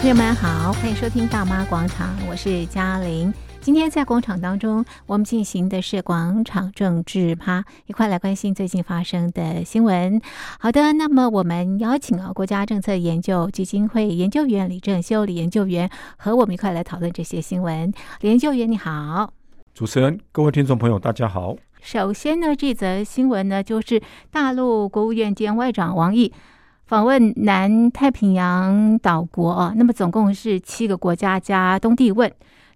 朋友们好，欢迎收听《大妈广场》，我是嘉玲。今天在广场当中，我们进行的是广场政治趴，一块来关心最近发生的新闻。好的，那么我们邀请了国家政策研究基金会研究员李正修李研究员和我们一块来讨论这些新闻。李研究员你好，主持人、各位听众朋友大家好。首先呢，这则新闻呢就是大陆国务院兼外长王毅。访问南太平洋岛国啊，那么总共是七个国家加东帝汶。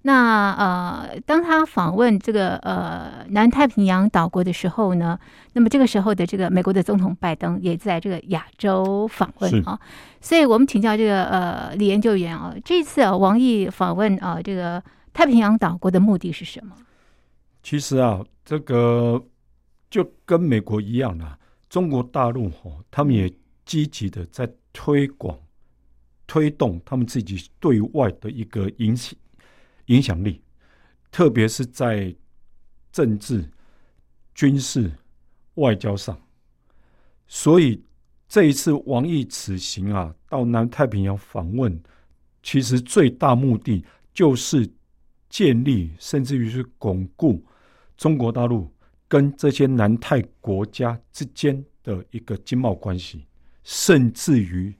那呃，当他访问这个呃南太平洋岛国的时候呢，那么这个时候的这个美国的总统拜登也在这个亚洲访问啊。所以我们请教这个呃李研究员啊，这次啊王毅访问啊这个太平洋岛国的目的是什么？其实啊，这个就跟美国一样啊，中国大陆哦，他们也。积极的在推广、推动他们自己对外的一个影响影响力，特别是在政治、军事、外交上。所以这一次王毅此行啊，到南太平洋访问，其实最大目的就是建立，甚至于是巩固中国大陆跟这些南太国家之间的一个经贸关系。甚至于，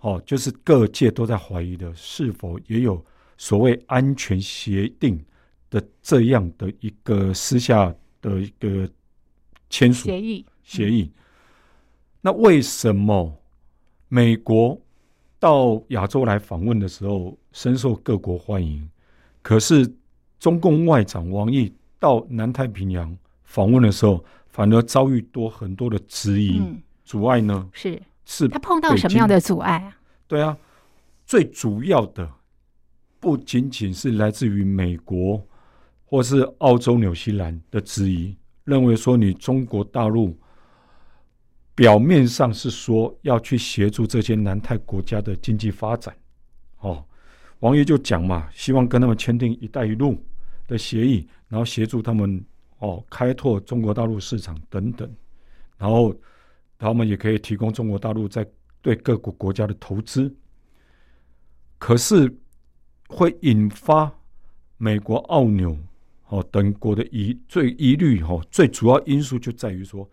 哦，就是各界都在怀疑的，是否也有所谓安全协定的这样的一个私下的一个签署协议？协议。那为什么美国到亚洲来访问的时候深受各国欢迎，可是中共外长王毅到南太平洋访问的时候，反而遭遇多很多的质疑、嗯、阻碍呢？是。是他碰到什么样的阻碍啊？对啊，最主要的不仅仅是来自于美国或是澳洲、纽西兰的质疑，认为说你中国大陆表面上是说要去协助这些南太国家的经济发展，哦，王毅就讲嘛，希望跟他们签订“一带一路”的协议，然后协助他们哦开拓中国大陆市场等等，然后。他们也可以提供中国大陆在对各国国家的投资，可是会引发美国、澳纽哦等国的疑最疑虑哈，最主要因素就在于说，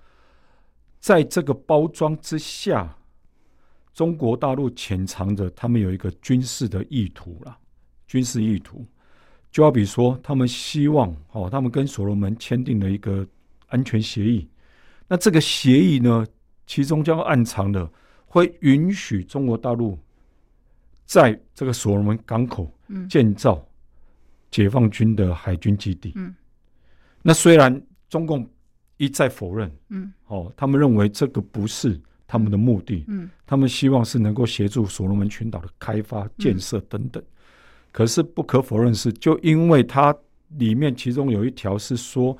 在这个包装之下，中国大陆潜藏着他们有一个军事的意图了，军事意图，就好比说，他们希望哦，他们跟所罗门签订了一个安全协议，那这个协议呢？其中将暗藏的会允许中国大陆在这个所罗门港口建造解放军的海军基地。嗯，那虽然中共一再否认，嗯，哦，他们认为这个不是他们的目的，嗯，他们希望是能够协助所罗门群岛的开发建设等等。可是不可否认是，就因为它里面其中有一条是说。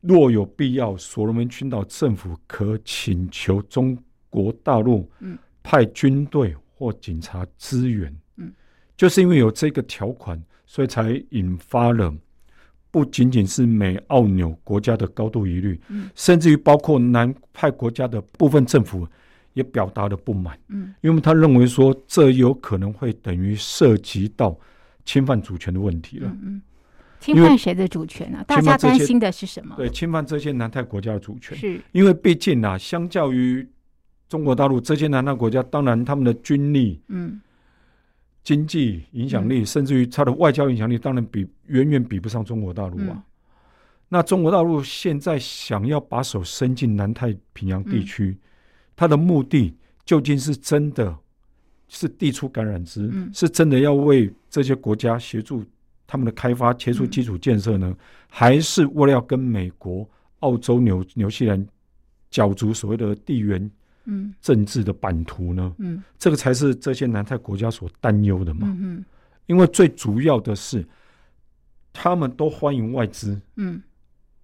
若有必要，所罗门群岛政府可请求中国大陆派军队或警察支援。嗯，就是因为有这个条款，所以才引发了不仅仅是美、澳、纽国家的高度疑虑，嗯，甚至于包括南派国家的部分政府也表达了不满。嗯，因为他认为说这有可能会等于涉及到侵犯主权的问题了。嗯。侵犯谁的主权呢、啊？大家担心的是什么？对，侵犯这些南太国家的主权。是，因为毕竟啊，相较于中国大陆这些南太国家，当然他们的军力、嗯，经济影响力，嗯、甚至于他的外交影响力，当然比远远比不上中国大陆啊、嗯。那中国大陆现在想要把手伸进南太平洋地区，他、嗯、的目的究竟是真的是递出橄榄枝、嗯，是真的要为这些国家协助？他们的开发、切出基础建设呢、嗯，还是为了要跟美国、澳洲、纽纽西兰角逐所谓的地缘政治的版图呢？嗯，这个才是这些南太国家所担忧的嘛。嗯嗯，因为最主要的是，他们都欢迎外资。嗯，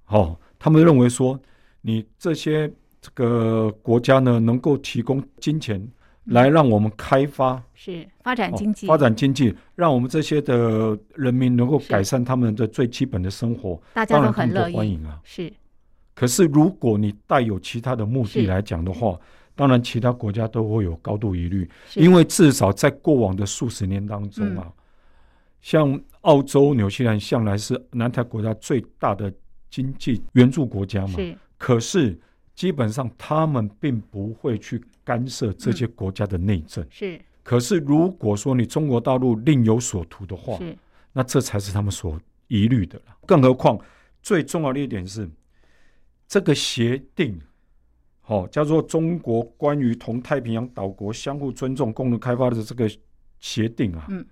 好、哦，他们认为说，你这些这个国家呢，能够提供金钱。来让我们开发，是发展经济，发展经济，让我们这些的人民能够改善他们的最基本的生活，大家都很乐意欢迎啊。是，可是如果你带有其他的目的来讲的话，当然其他国家都会有高度疑虑，因为至少在过往的数十年当中啊，嗯、像澳洲、纽西兰向来是南太国家最大的经济援助国家嘛，是。可是基本上他们并不会去干涉这些国家的内政。是，可是如果说你中国大陆另有所图的话，是，那这才是他们所疑虑的了。更何况最重要的一点是，这个协定。好、哦，叫做中国关于同太平洋岛国相互尊重、共同开发的这个协定啊，嗯，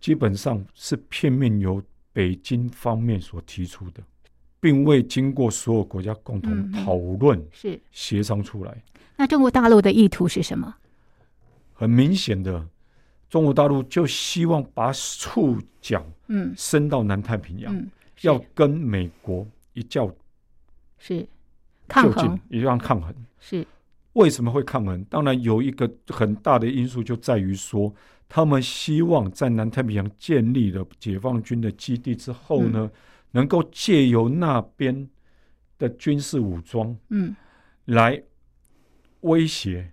基本上是片面由北京方面所提出的，并未经过所有国家共同讨论、是协商出来。那中国大陆的意图是什么？很明显的，中国大陆就希望把触角嗯伸到南太平洋，嗯、要跟美国一较是。抗衡，一样抗衡。是为什么会抗衡？当然有一个很大的因素，就在于说，他们希望在南太平洋建立了解放军的基地之后呢，嗯、能够借由那边的军事武装，嗯，来威胁，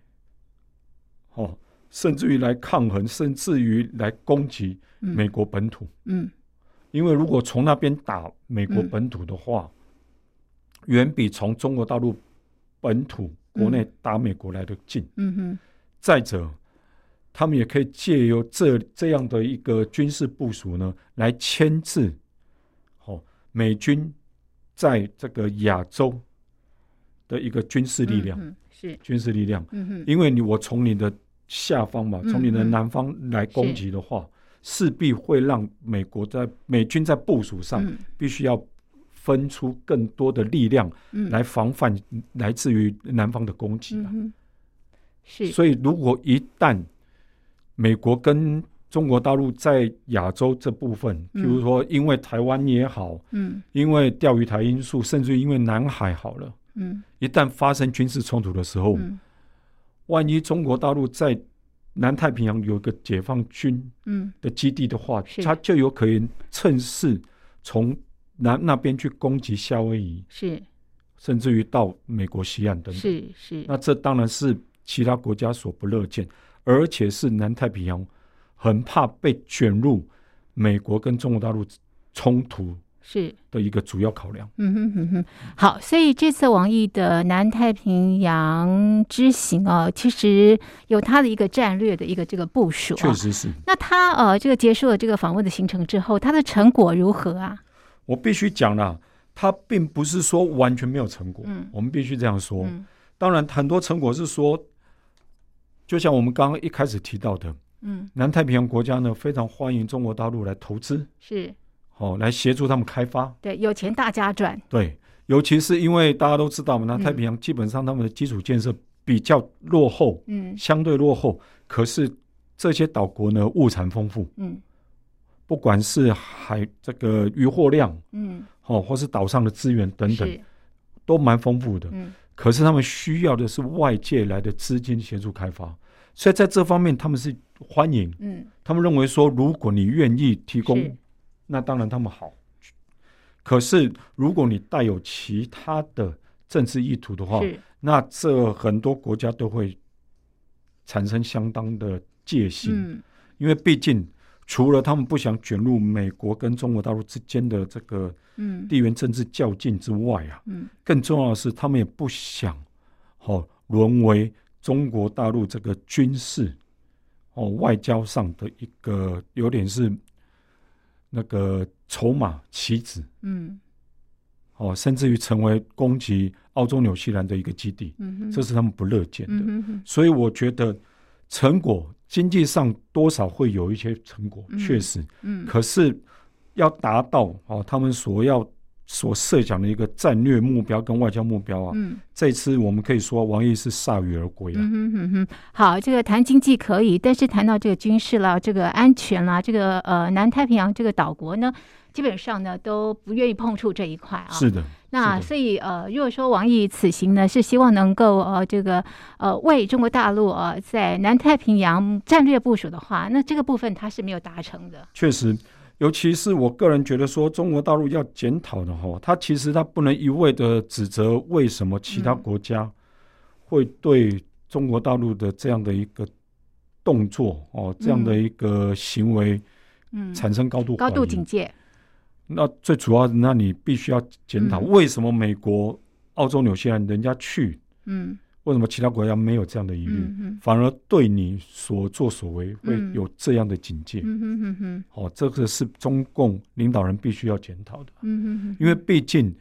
哦，甚至于来抗衡，甚至于来攻击美国本土，嗯，嗯因为如果从那边打美国本土的话。嗯远比从中国大陆本土国内打美国来的近。嗯哼。再者，他们也可以借由这这样的一个军事部署呢，来牵制，哦，美军在这个亚洲的一个军事力量。是军事力量。嗯哼。因为你我从你的下方嘛，从你的南方来攻击的话，势必会让美国在美军在部署上必须要。分出更多的力量来防范来自于南方的攻击，嗯，是。所以，如果一旦美国跟中国大陆在亚洲这部分，譬如说因为台湾也好，嗯，因为钓鱼台因素，甚至因为南海好了，嗯，一旦发生军事冲突的时候，万一中国大陆在南太平洋有一个解放军嗯。的基地的话，它就有可能趁势从。南那边去攻击夏威夷，是，甚至于到美国西岸等等，是是。那这当然是其他国家所不乐见，而且是南太平洋很怕被卷入美国跟中国大陆冲突是的一个主要考量。嗯哼哼哼。好，所以这次王毅的南太平洋之行啊，其实有他的一个战略的一个这个部署，确实是。那他呃，这个结束了这个访问的行程之后，他的成果如何啊？我必须讲了，他并不是说完全没有成果。嗯，我们必须这样说。嗯，当然，很多成果是说，就像我们刚刚一开始提到的，嗯，南太平洋国家呢非常欢迎中国大陆来投资，是，好，来协助他们开发。对，有钱大家赚。对，尤其是因为大家都知道嘛，南太平洋基本上他们的基础建设比较落后，嗯，相对落后。可是这些岛国呢，物产丰富，嗯。不管是海这个渔获量，嗯，哦，或是岛上的资源等等，都蛮丰富的。嗯，可是他们需要的是外界来的资金协助开发，所以在这方面他们是欢迎。嗯，他们认为说，如果你愿意提供，那当然他们好。可是如果你带有其他的政治意图的话，那这很多国家都会产生相当的戒心。嗯，因为毕竟。除了他们不想卷入美国跟中国大陆之间的这个地缘政治较劲之外啊，嗯，更重要的是他们也不想哦沦为中国大陆这个军事哦外交上的一个有点是那个筹码棋子，嗯，哦，甚至于成为攻击澳洲、纽西兰的一个基地，嗯，这是他们不乐见的，嗯，所以我觉得成果。经济上多少会有一些成果，确实，嗯，可是要达到哦，他们所要所设想的一个战略目标跟外交目标啊，嗯，这次我们可以说王毅是铩羽而归啊。嗯哼哼，好，这个谈经济可以，但是谈到这个军事啦，这个安全啦，这个呃南太平洋这个岛国呢，基本上呢都不愿意碰触这一块啊。是的。那所以呃，如果说王毅此行呢是希望能够呃这个呃为中国大陆呃在南太平洋战略部署的话，那这个部分他是没有达成的。确实，尤其是我个人觉得说，中国大陆要检讨的哈，他其实他不能一味的指责为什么其他国家会对中国大陆的这样的一个动作哦，这样的一个行为，嗯，产生高度高度警戒。那最主要，那你必须要检讨为什么美国、澳洲、纽西兰人家去，嗯，为什么其他国家没有这样的疑虑，反而对你所作所为会有这样的警戒？嗯哼哼哼。哦，这个是中共领导人必须要检讨的。嗯哼哼。因为毕竟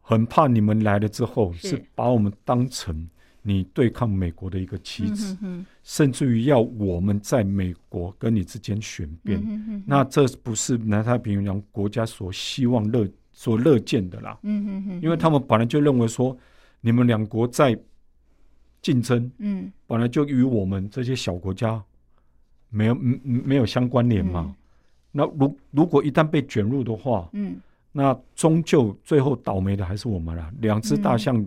很怕你们来了之后，是把我们当成。你对抗美国的一个棋子，嗯、哼哼甚至于要我们在美国跟你之间选边，嗯、哼哼那这不是南太平洋国家所希望乐所乐见的啦。嗯、哼哼因为他们本来就认为说，你们两国在竞争，嗯，本来就与我们这些小国家没有没有相关联嘛。嗯、那如如果一旦被卷入的话，嗯，那终究最后倒霉的还是我们了。两只大象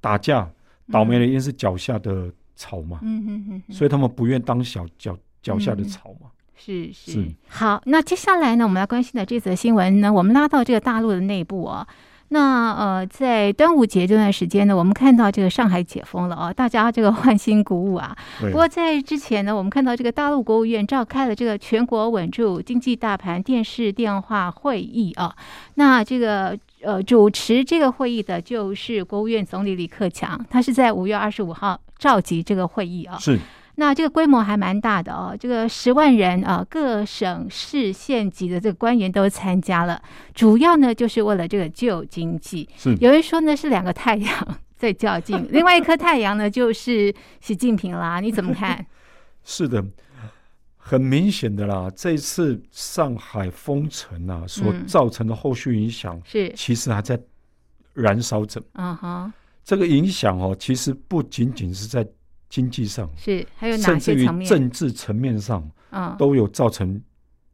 打架。嗯倒霉的因是脚下的草嘛，嗯哼哼哼，所以他们不愿当小脚脚下的草嘛。是是，是好，那接下来呢，我们来关心的这则新闻呢，我们拉到这个大陆的内部啊。那呃，在端午节这段时间呢，我们看到这个上海解封了啊，大家这个欢欣鼓舞啊。不过在之前呢，我们看到这个大陆国务院召开了这个全国稳住经济大盘电视电话会议啊。那这个呃，主持这个会议的就是国务院总理李克强，他是在五月二十五号召集这个会议啊。是。那这个规模还蛮大的哦，这个十万人啊，各省市县级的这个官员都参加了，主要呢就是为了这个旧经济。是，有人说呢是两个太阳在较劲，另外一颗太阳呢就是习近平啦，你怎么看？是的，很明显的啦，这次上海封城啊所造成的后续影响是，其实还在燃烧着。嗯哼，这个影响哦，其实不仅仅是在。经济上是还有哪些层面？甚至于政治层面上，嗯，都有造成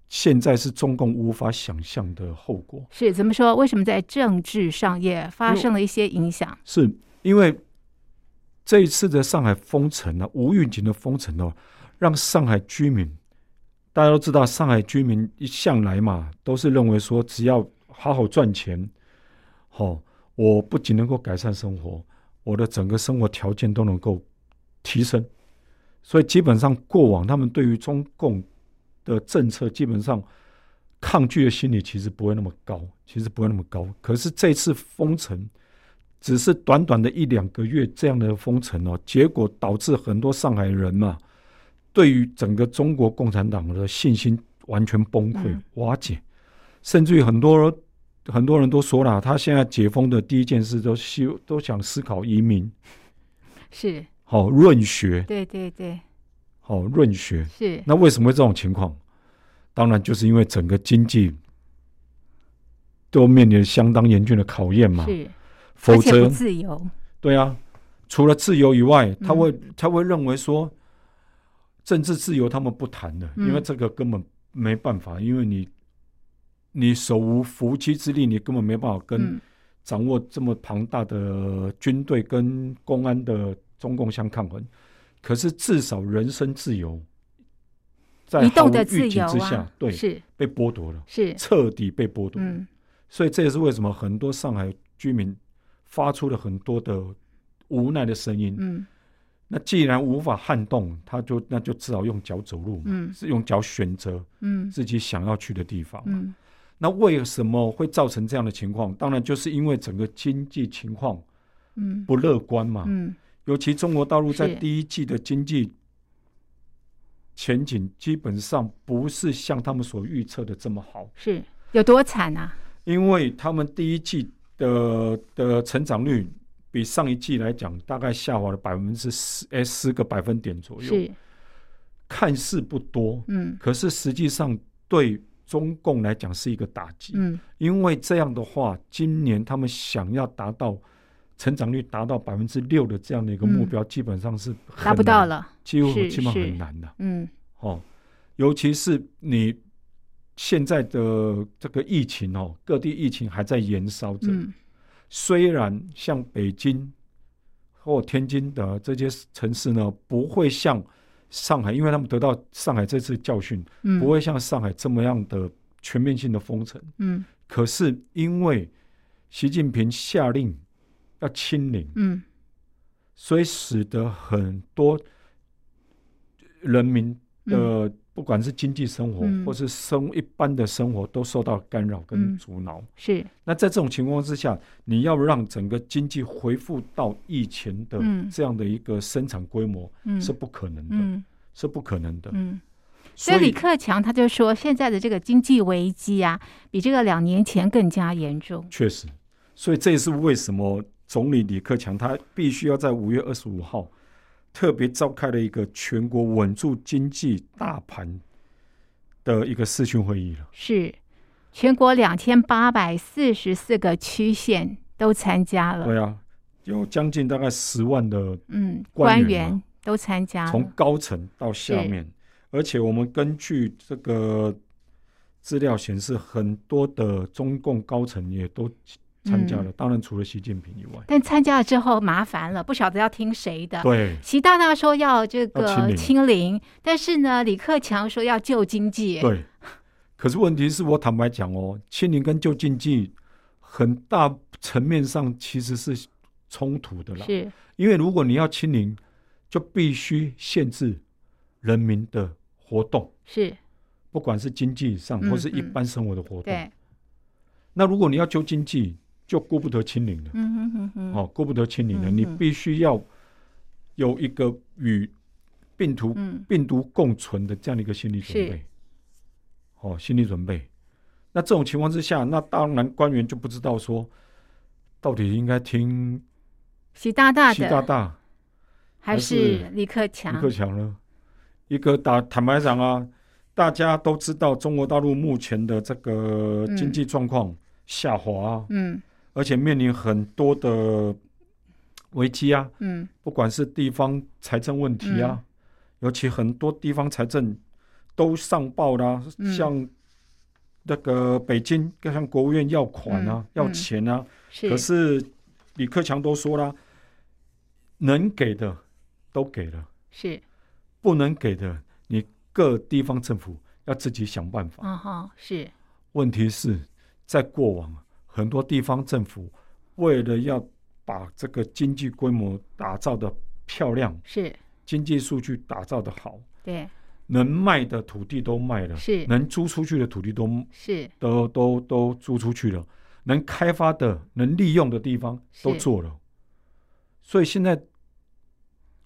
现在是中共无法想象的后果。是怎么说？为什么在政治上也发生了一些影响？是因为这一次的上海封城呢、啊，无预警的封城哦，让上海居民，大家都知道，上海居民一向来嘛，都是认为说，只要好好赚钱，好、哦，我不仅能够改善生活，我的整个生活条件都能够。提升，所以基本上过往他们对于中共的政策，基本上抗拒的心理其实不会那么高，其实不会那么高。可是这次封城，只是短短的一两个月这样的封城哦，结果导致很多上海人嘛，对于整个中国共产党的信心完全崩溃瓦解，甚至于很多很多人都说了，他现在解封的第一件事都希都想思考移民，是。好润学，对对对，哦润学是。那为什么会这种情况？当然就是因为整个经济都面临相当严峻的考验嘛。是，否则自由。对啊，除了自由以外，他会他会认为说，政治自由他们不谈的，因为这个根本没办法，因为你你手无缚鸡之力，你根本没办法跟掌握这么庞大的军队跟公安的。中共相抗衡，可是至少人身自由在毫无预警之下，对，是被剥夺了，是彻底被剥夺。嗯，所以这也是为什么很多上海居民发出了很多的无奈的声音。嗯，那既然无法撼动，他就那就只好用脚走路嘛，嗯，是用脚选择，嗯，自己想要去的地方。嗯，那为什么会造成这样的情况？当然就是因为整个经济情况，嗯，不乐观嘛，嗯。尤其中国大陆在第一季的经济前景，基本上不是像他们所预测的这么好。是有多惨啊？因为他们第一季的的成长率比上一季来讲，大概下滑了百分之十，哎，十个百分点左右。是看似不多，嗯，可是实际上对中共来讲是一个打击。嗯，因为这样的话，今年他们想要达到。成长率达到百分之六的这样的一个目标，基本上是达不到了，几乎基本很难的。嗯，哦，尤其是你现在的这个疫情哦，各地疫情还在延烧着。嗯，虽然像北京或天津的这些城市呢，不会像上海，因为他们得到上海这次教训，嗯，不会像上海这么样的全面性的封城。嗯，可是因为习近平下令。要清零，嗯，所以使得很多人民的、嗯。不管是经济生活，嗯、或是生一般的生活，都受到干扰跟阻挠、嗯。是。那在这种情况之下，你要让整个经济恢复到以前的这样的一个生产规模，是不可能的，嗯、是不可能的。嗯。所以李克强他就说，现在的这个经济危机啊，比这个两年前更加严重。确实。所以这也是为什么总理李克强他必须要在五月二十五号。特别召开了一个全国稳住经济大盘的一个视讯会议了。是，全国两千八百四十四个区县都参加了。对啊，有将近大概十万的嗯官员都参加了，从高层到下面，而且我们根据这个资料显示，很多的中共高层也都。参加了，当然除了习近平以外，但参加了之后麻烦了，不晓得要听谁的。对，习大大说要这个清零，但是呢，李克强说要救经济。对，可是问题是我坦白讲哦，清零跟救经济很大层面上其实是冲突的啦。是，因为如果你要清零，就必须限制人民的活动，是，不管是经济上或是一般生活的活动。对，那如果你要救经济，就顾不得清零了，嗯哼哼哼，哦，顾不得清零了，嗯、你必须要有一个与病毒、嗯、病毒共存的这样的一个心理准备，是哦，心理准备。那这种情况之下，那当然官员就不知道说，到底应该听习大大的，习大大还是李克强？李克强呢？一个打坦白讲啊，大家都知道中国大陆目前的这个经济状况下滑、啊，嗯。而且面临很多的危机啊，嗯，不管是地方财政问题啊，嗯、尤其很多地方财政都上报啦，嗯、像那个北京要，向国务院要款啊，嗯、要钱啊，是可是李克强都说了，能给的都给了，是不能给的，你各地方政府要自己想办法。啊哈，是。问题是在过往。很多地方政府为了要把这个经济规模打造的漂亮，是。经济数据打造的好，对，能卖的土地都卖了，是。能租出去的土地都是。都都都租出去了，能开发的、能利用的地方都做了，所以现在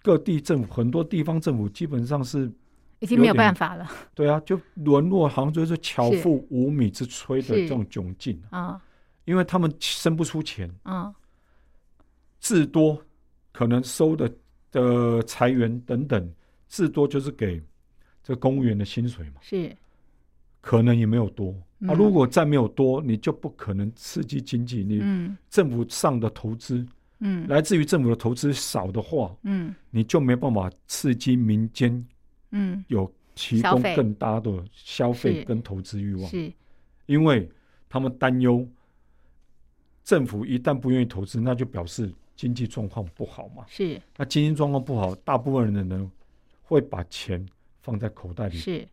各地政府很多地方政府基本上是已经没有办法了，对啊，就沦落，杭州就是巧妇无米之炊的这种窘境啊。因为他们生不出钱，嗯，至多可能收的的财源等等，至多就是给这个公务员的薪水嘛，是，可能也没有多。啊，如果再没有多，你就不可能刺激经济。你政府上的投资，嗯，来自于政府的投资少的话，嗯，你就没办法刺激民间，嗯，有提供更大的消费跟投资欲望，是，因为他们担忧。政府一旦不愿意投资，那就表示经济状况不好嘛。是，那经济状况不好，大部分人呢会把钱放在口袋里，是，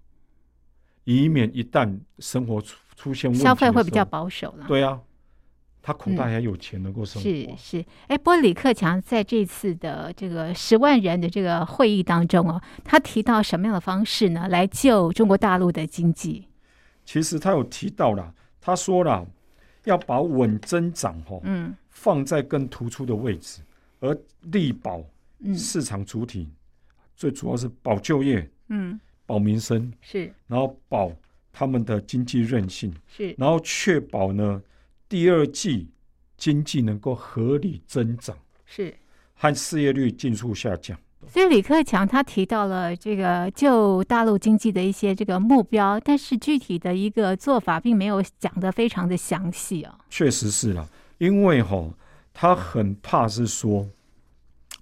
以免一旦生活出出现问题，消费会比较保守了。对啊，他口袋还有钱能够生活。嗯、是是，哎，不过李克强在这次的这个十万人的这个会议当中哦，他提到什么样的方式呢，来救中国大陆的经济？其实他有提到了，他说了。要把稳增长哈，嗯，放在更突出的位置，而力保市场主体，最主要是保就业，嗯，保民生是，然后保他们的经济韧性是，然后确保呢第二季经济能够合理增长是，和失业率尽速下降。所以李克强他提到了这个就大陆经济的一些这个目标，但是具体的一个做法并没有讲得非常的详细啊。确实是了，因为哈，他很怕是说，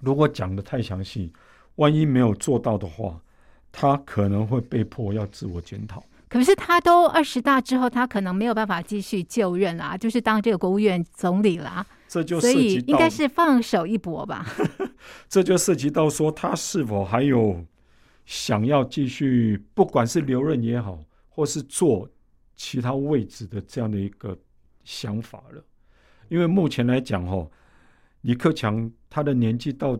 如果讲的太详细，万一没有做到的话，他可能会被迫要自我检讨。可是他都二十大之后，他可能没有办法继续就任啦，就是当这个国务院总理啦。这就涉及到，所以应该是放手一搏吧。这就涉及到说，他是否还有想要继续，不管是留任也好，或是做其他位置的这样的一个想法了。因为目前来讲，哈，李克强他的年纪到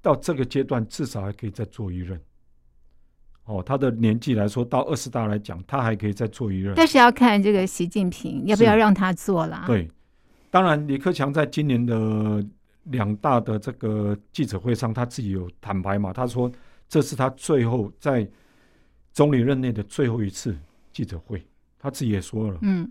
到这个阶段至少还可以再做一任。哦，他的年纪来说，到二十大来讲，他还可以再做一任。但是要看这个习近平要不要让他做了。对，当然李克强在今年的两大的这个记者会上，他自己有坦白嘛，他说这是他最后在总理任内的最后一次记者会，他自己也说了。嗯，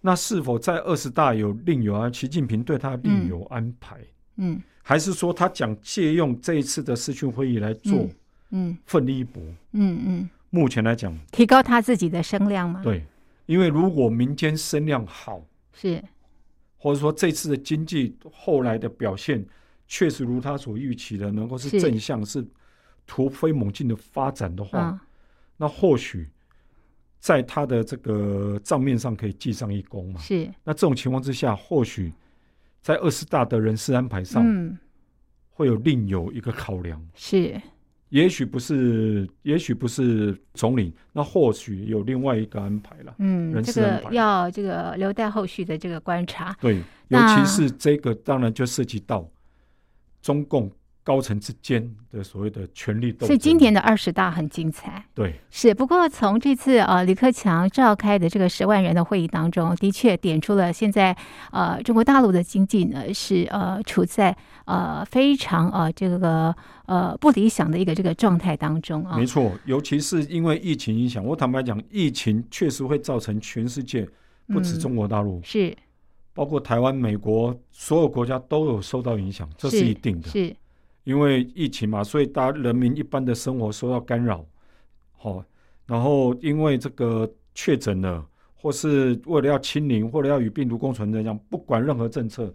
那是否在二十大有另有啊？习近平对他另有安排？嗯，嗯还是说他想借用这一次的视讯会议来做？嗯嗯，奋力一搏。嗯嗯，目前来讲，提高他自己的声量吗？对，因为如果民间声量好，是，或者说这次的经济后来的表现确实如他所预期的，能够是正向，是突飞猛进的发展的话，哦、那或许在他的这个账面上可以记上一功嘛。是，那这种情况之下，或许在二十大的人事安排上，嗯，会有另有一个考量。是。也许不是，也许不是总理，那或许有另外一个安排了。嗯，人事安排，这个要这个留待后续的这个观察。对，尤其是这个，当然就涉及到中共。高层之间的所谓的权力斗争，所以今年的二十大很精彩。对，是。不过从这次呃李克强召开的这个十万人的会议当中，的确点出了现在呃中国大陆的经济呢是呃处在呃非常呃这个呃不理想的一个这个状态当中啊。没错，尤其是因为疫情影响，我坦白讲，疫情确实会造成全世界不止中国大陆，嗯、是包括台湾、美国所有国家都有受到影响，这是一定的。是。是因为疫情嘛，所以大家人民一般的生活受到干扰，好，然后因为这个确诊了，或是为了要清零，或者要与病毒共存这样，不管任何政策，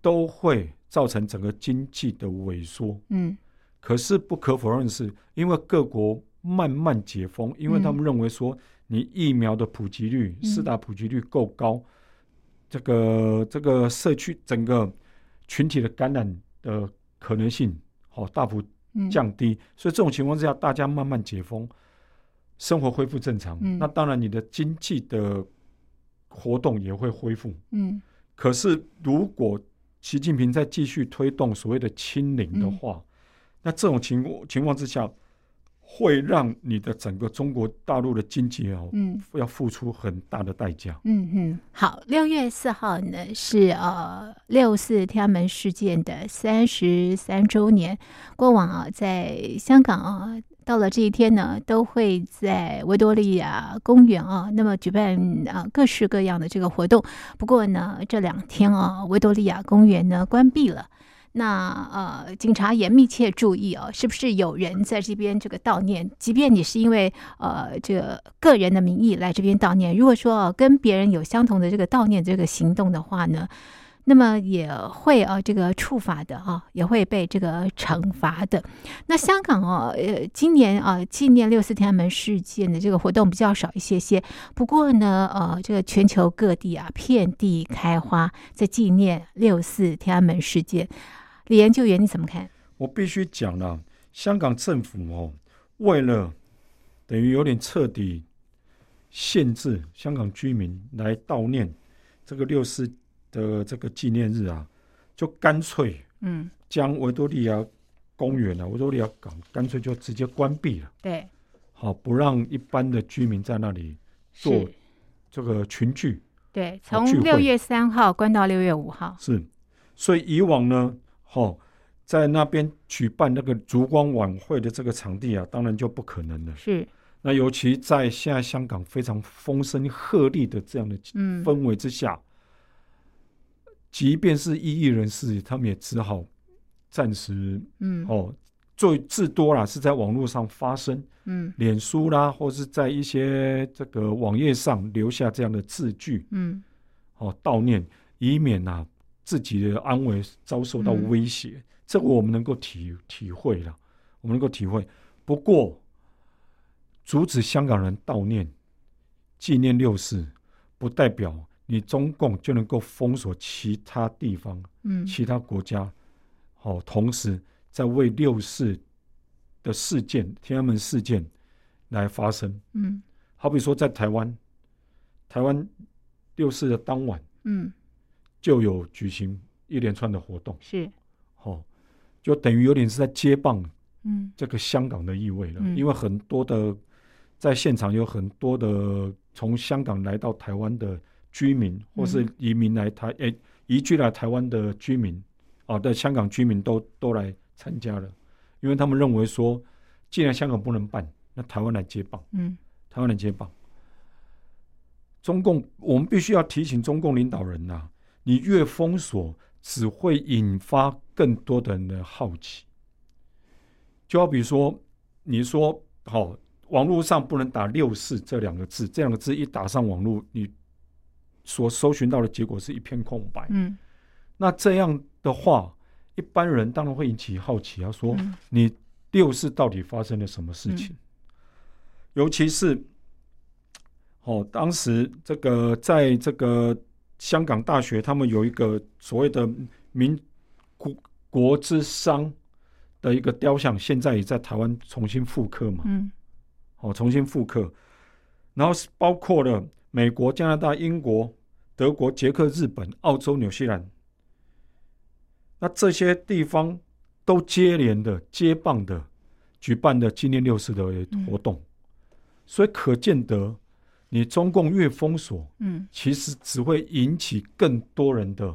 都会造成整个经济的萎缩。嗯，可是不可否认的是，因为各国慢慢解封，因为他们认为说你疫苗的普及率、施打普及率够高，这个这个社区整个群体的感染的。可能性好大幅降低，嗯，所以这种情况之下，大家慢慢解封，生活恢复正常，嗯，那当然你的经济的活动也会恢复。嗯，可是如果习近平再继续推动所谓的清零的话，嗯，那这种情况情况之下。会让你的整个中国大陆的经济哦，嗯，要付出很大的代价。嗯嗯，好，六月四号呢是呃六四天安门事件的三十三周年。过往啊，在香港啊，到了这一天呢，都会在维多利亚公园啊，那么举办啊各式各样的这个活动。不过呢，这两天啊，维多利亚公园呢关闭了。那呃，警察也密切注意哦，是不是有人在这边这个悼念？即便你是因为呃这个个人的名义来这边悼念，如果说跟别人有相同的这个悼念这个行动的话呢，那么也会啊这个处罚的啊，也会被这个惩罚的。那香港哦，呃，今年啊纪念六四天安门事件的这个活动比较少一些些，不过呢，呃，这个全球各地啊遍地开花，在纪念六四天安门事件。李研究员，你怎么看？我必须讲了，香港政府哦，为了等于有点彻底限制香港居民来悼念这个六四的这个纪念日啊，就干脆嗯，将维多利亚公园啊、维多利亚港干脆就直接关闭了。对，好，不让一般的居民在那里做这个群聚。对，从六月三号关到六月五号。是，所以以往呢。哦，在那边举办那个烛光晚会的这个场地啊，当然就不可能了。是，那尤其在现在香港非常风声鹤唳的这样的氛围之下，嗯，即便是异议人士，他们也只好暂时，嗯，哦，最至多啦是在网络上发声，嗯，脸书啦，或是在一些这个网页上留下这样的字句，嗯，哦，悼念，以免啊。自己的安危遭受到威胁，嗯，这个我们能够体体会了，我们能够体会。不过，阻止香港人悼念、纪念六四，不代表你中共就能够封锁其他地方、嗯、其他国家。好，同时在为六四的事件、天安门事件来发声。嗯，好比说在台湾，台湾六四的当晚，嗯。就有举行一连串的活动，是，哦，就等于有点是在接棒，嗯，这个香港的意味了。嗯、因为很多的在现场有很多的从香港来到台湾的居民，或是移民来台诶、欸、移居来台湾的居民啊的香港居民都都来参加了，因为他们认为说，既然香港不能办，那台湾来接棒，嗯，台湾来接棒。中共，我们必须要提醒中共领导人呐、啊，你越封锁，只会引发更多的人的好奇。就好比说，你说好、哦，网络上不能打“六四”这两个字，这两个字一打上网络，你所搜寻到的结果是一片空白。嗯，那这样的话，一般人当然会引起好奇，啊说：“嗯、你六四到底发生了什么事情？”嗯、尤其是。哦，当时这个在这个香港大学，他们有一个所谓的民国国之殇的一个雕像，现在也在台湾重新复刻嘛。嗯，哦，重新复刻，然后是包括了美国、加拿大、英国、德国、捷克、日本、澳洲、纽西兰，那这些地方都接连的接棒的举办的纪念六四的活动，嗯、所以可见得。你中共越封锁，嗯，其实只会引起更多人的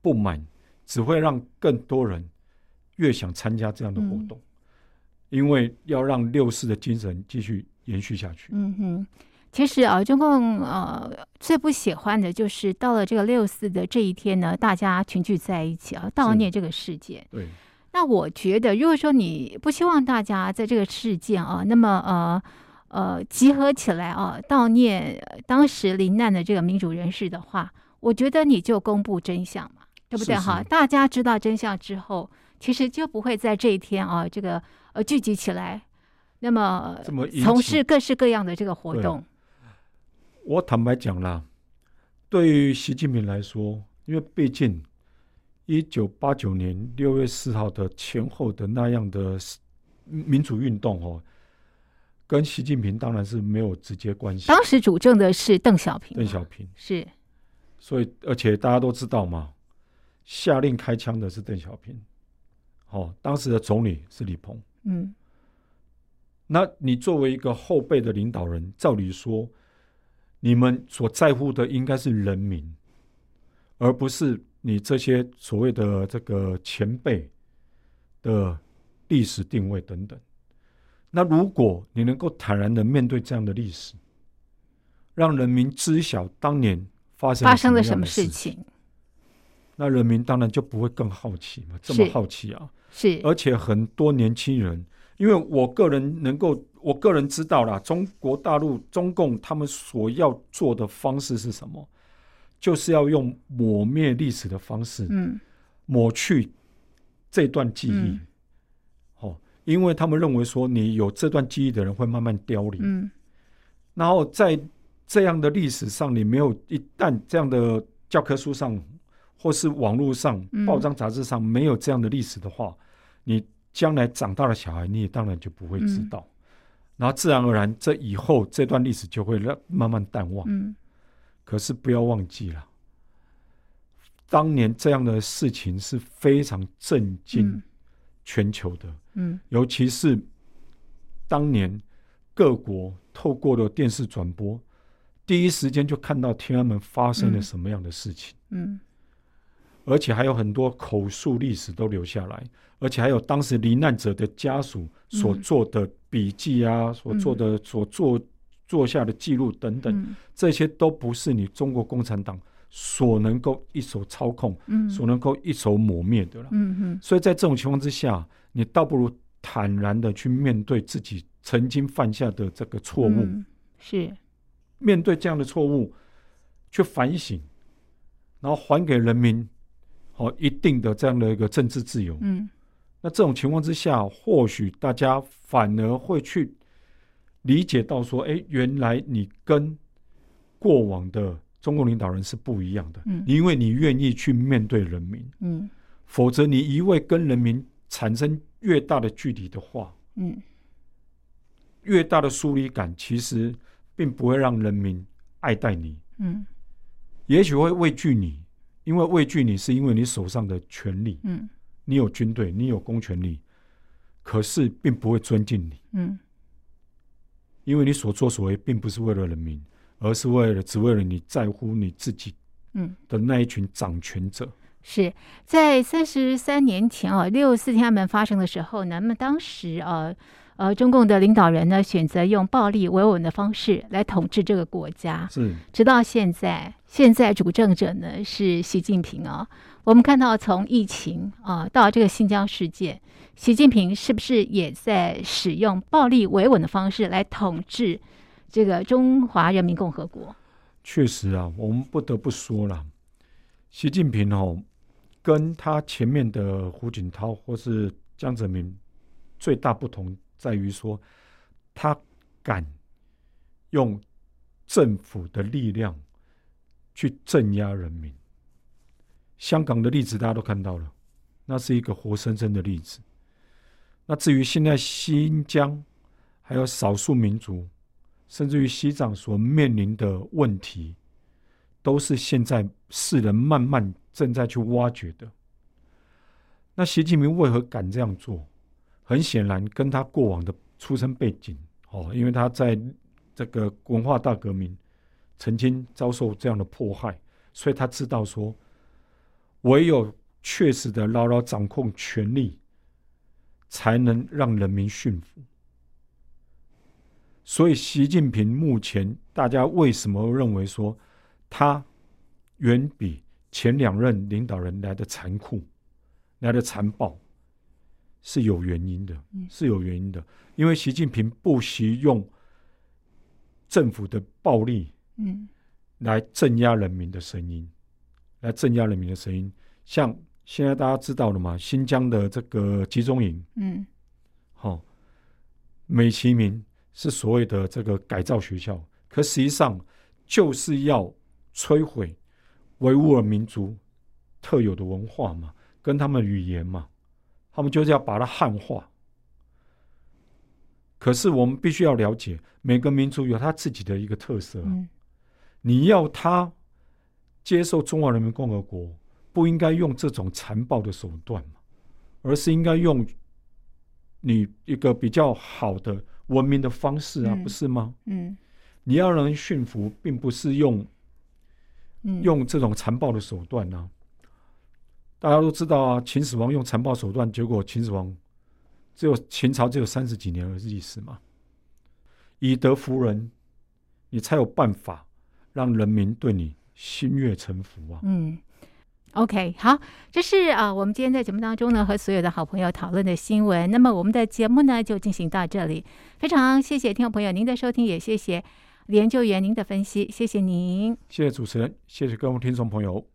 不满，只会让更多人越想参加这样的活动，嗯、因为要让六四的精神继续延续下去。嗯哼，其实啊，中共呃最不喜欢的就是到了这个六四的这一天呢，大家群聚在一起啊，悼念这个事件。对，那我觉得，如果说你不希望大家在这个事件啊，那么呃。呃，集合起来啊，悼念当时罹难的这个民主人士的话，我觉得你就公布真相嘛，对不对哈？大家知道真相之后，其实就不会在这一天啊，这个呃聚集起来，那么从事各式各样的这个活动。我坦白讲啦，对于习近平来说，因为毕竟一九八九年六月四号的前后的那样的民主运动哦。跟习近平当然是没有直接关系。当时主政的是邓小平。邓小平是，所以而且大家都知道嘛，下令开枪的是邓小平。哦，当时的总理是李鹏。嗯，那你作为一个后辈的领导人，照理说，你们所在乎的应该是人民，而不是你这些所谓的这个前辈的历史定位等等。那如果你能够坦然的面对这样的历史，让人民知晓当年发生发生了什么事情，那人民当然就不会更好奇嘛，这么好奇啊！是，而且很多年轻人，因为我个人能够，我个人知道啦，中国大陆中共他们所要做的方式是什么？就是要用抹灭历史的方式，嗯，抹去这段记忆。嗯因为他们认为说，你有这段记忆的人会慢慢凋零，嗯，然后在这样的历史上，你没有一旦这样的教科书上或是网络上、报章杂志上没有这样的历史的话，你将来长大的小孩，你也当然就不会知道，然后自然而然，这以后这段历史就会让慢慢淡忘。嗯，可是不要忘记了，当年这样的事情是非常震惊全球的。嗯，尤其是当年各国透过了电视转播，第一时间就看到天安门发生了什么样的事情。嗯，而且还有很多口述历史都留下来，而且还有当时罹难者的家属所做的笔记啊，所做的所做做下的记录等等，这些都不是你中国共产党所能够一手操控，嗯。所能够一手抹灭的了。嗯嗯，所以在这种情况之下。你倒不如坦然的去面对自己曾经犯下的这个错误，嗯、是面对这样的错误去反省，然后还给人民好一定的这样的一个政治自由。嗯，那这种情况之下，或许大家反而会去理解到说，哎，原来你跟过往的中国领导人是不一样的。嗯，因为你愿意去面对人民。嗯，否则你一味跟人民。产生越大的距离的话，嗯，越大的疏离感，其实并不会让人民爱戴你，嗯，也许会畏惧你，因为畏惧你是因为你手上的权力，嗯，你有军队，你有公权力，可是并不会尊敬你。嗯，因为你所作所为并不是为了人民，而是为了只为了你在乎你自己嗯。的那一群掌权者。嗯、是在三十三年前啊，六四天安门发生的时候，那么当时啊。呃，中共的领导人呢，选择用暴力维稳的方式来统治这个国家，是直到现在，现在主政者呢是习近平啊。我们看到从疫情啊到这个新疆事件，习近平是不是也在使用暴力维稳的方式来统治这个中华人民共和国？确实啊，我们不得不说了，习近平哦，跟他前面的胡锦涛或是江泽民最大不同。在于说，他敢用政府的力量去镇压人民。香港的例子大家都看到了，那是一个活生生的例子。那至于现在新疆还有少数民族，甚至于西藏所面临的问题，都是现在世人慢慢正在去挖掘的。那习近平为何敢这样做？很显然，跟他过往的出身背景，哦，因为他在这个文化大革命曾经遭受这样的迫害，所以他知道说，唯有确实的牢牢掌控权力，才能让人民驯服。所以，习近平目前大家为什么认为说他远比前两任领导人来的残酷，来的残暴？是有原因的，是有原因的，因为习近平不惜用政府的暴力，嗯，来镇压人民的声音，来镇压人民的声音。像现在大家知道了嘛，新疆的这个集中营，嗯，好，美其名是所谓的这个改造学校，可实际上就是要摧毁维吾尔民族特有的文化嘛，跟他们语言嘛。他们就是要把它汉化，可是我们必须要了解，每个民族有他自己的一个特色。嗯，你要他接受中华人民共和国，不应该用这种残暴的手段，而是应该用你一个比较好的文明的方式啊，不是吗？嗯，你要让人驯服，并不是用用这种残暴的手段呢。大家都知道啊，秦始皇用残暴手段，结果秦始皇只有秦朝只有三十几年的历史嘛。以德服人，你才有办法让人民对你心悦诚服啊。嗯，OK，好，这是啊，我们今天在节目当中呢，和所有的好朋友讨论的新闻。那么我们的节目呢，就进行到这里。非常谢谢听众朋友您的收听，也谢谢研究员您的分析，谢谢您，谢谢主持人，谢谢各位听众朋友。